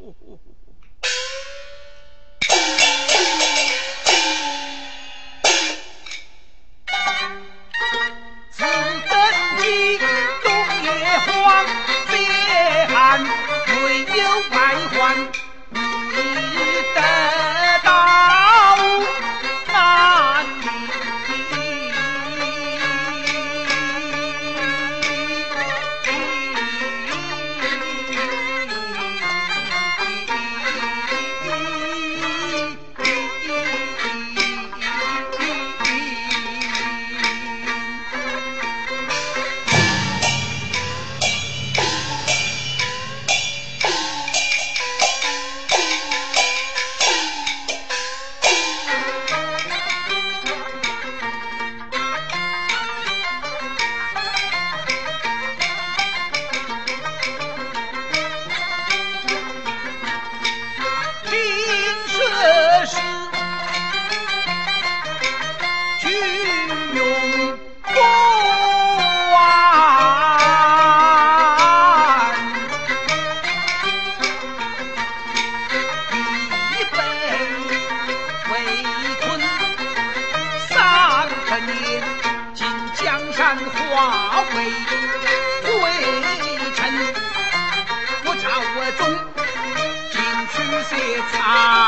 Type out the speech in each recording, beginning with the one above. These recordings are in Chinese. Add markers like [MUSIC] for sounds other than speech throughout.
Oh, [LAUGHS]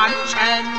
凡尘。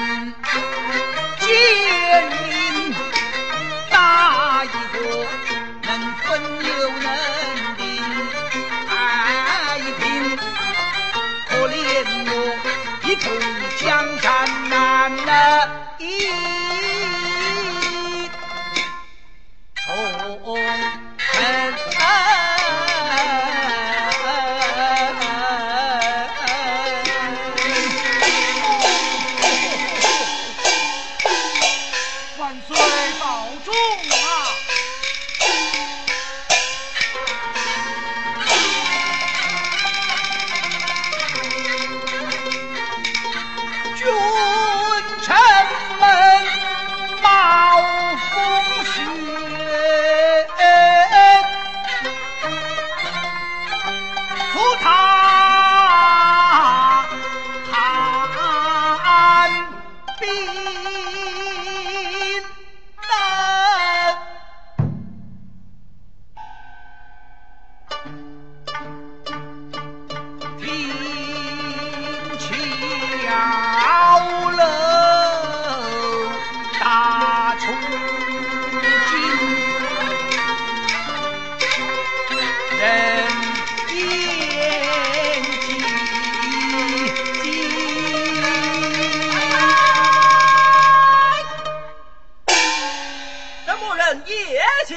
也请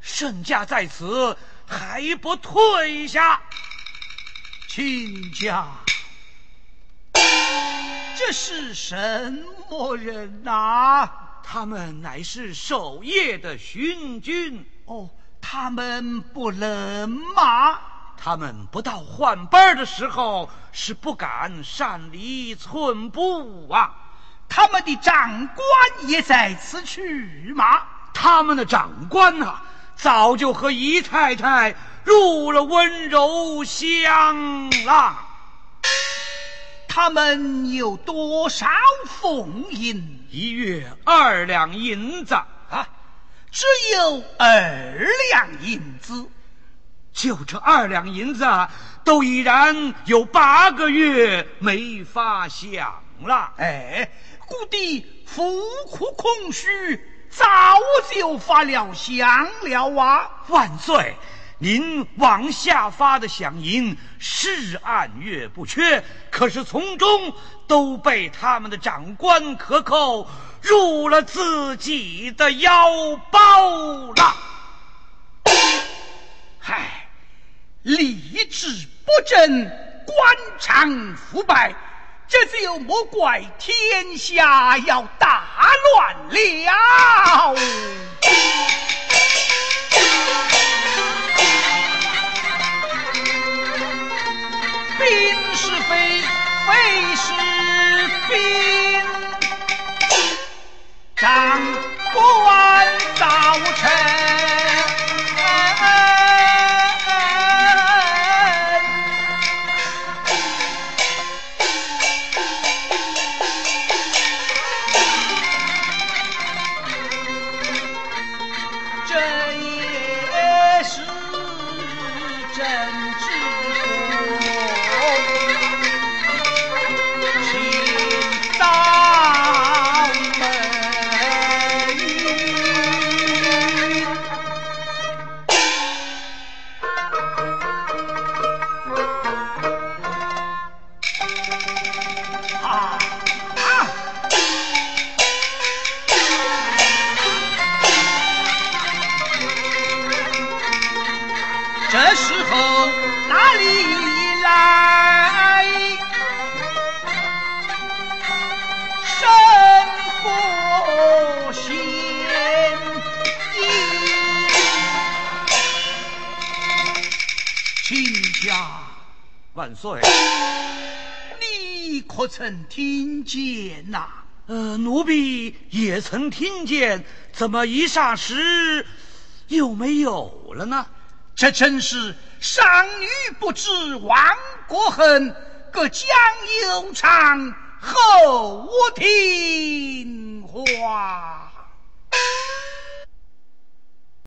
圣驾在此还不退下，亲家，这是什么人呐？他们乃是守夜的巡军。哦，他们不冷吗？他们不到换班的时候，是不敢擅离寸步啊。他们的长官也在此去吗？他们的长官呐。早就和姨太太入了温柔乡了。他们有多少俸银？一月二两银子啊，只有二两银子。就这二两银子，都已然有八个月没发响了。哎，故地府库空虚。早就发了降了啊！万岁，您往下发的饷银是按月不缺，可是从中都被他们的长官克扣入了自己的腰包了。嗨，吏治不正，官场腐败。这就莫怪天下要大乱了。这时候，哪里来？身和心。亲家万岁，你可曾听见呐？呃，奴婢也曾听见，怎么一霎时又没有了呢？这真是商女不知亡国恨隔江犹唱后庭花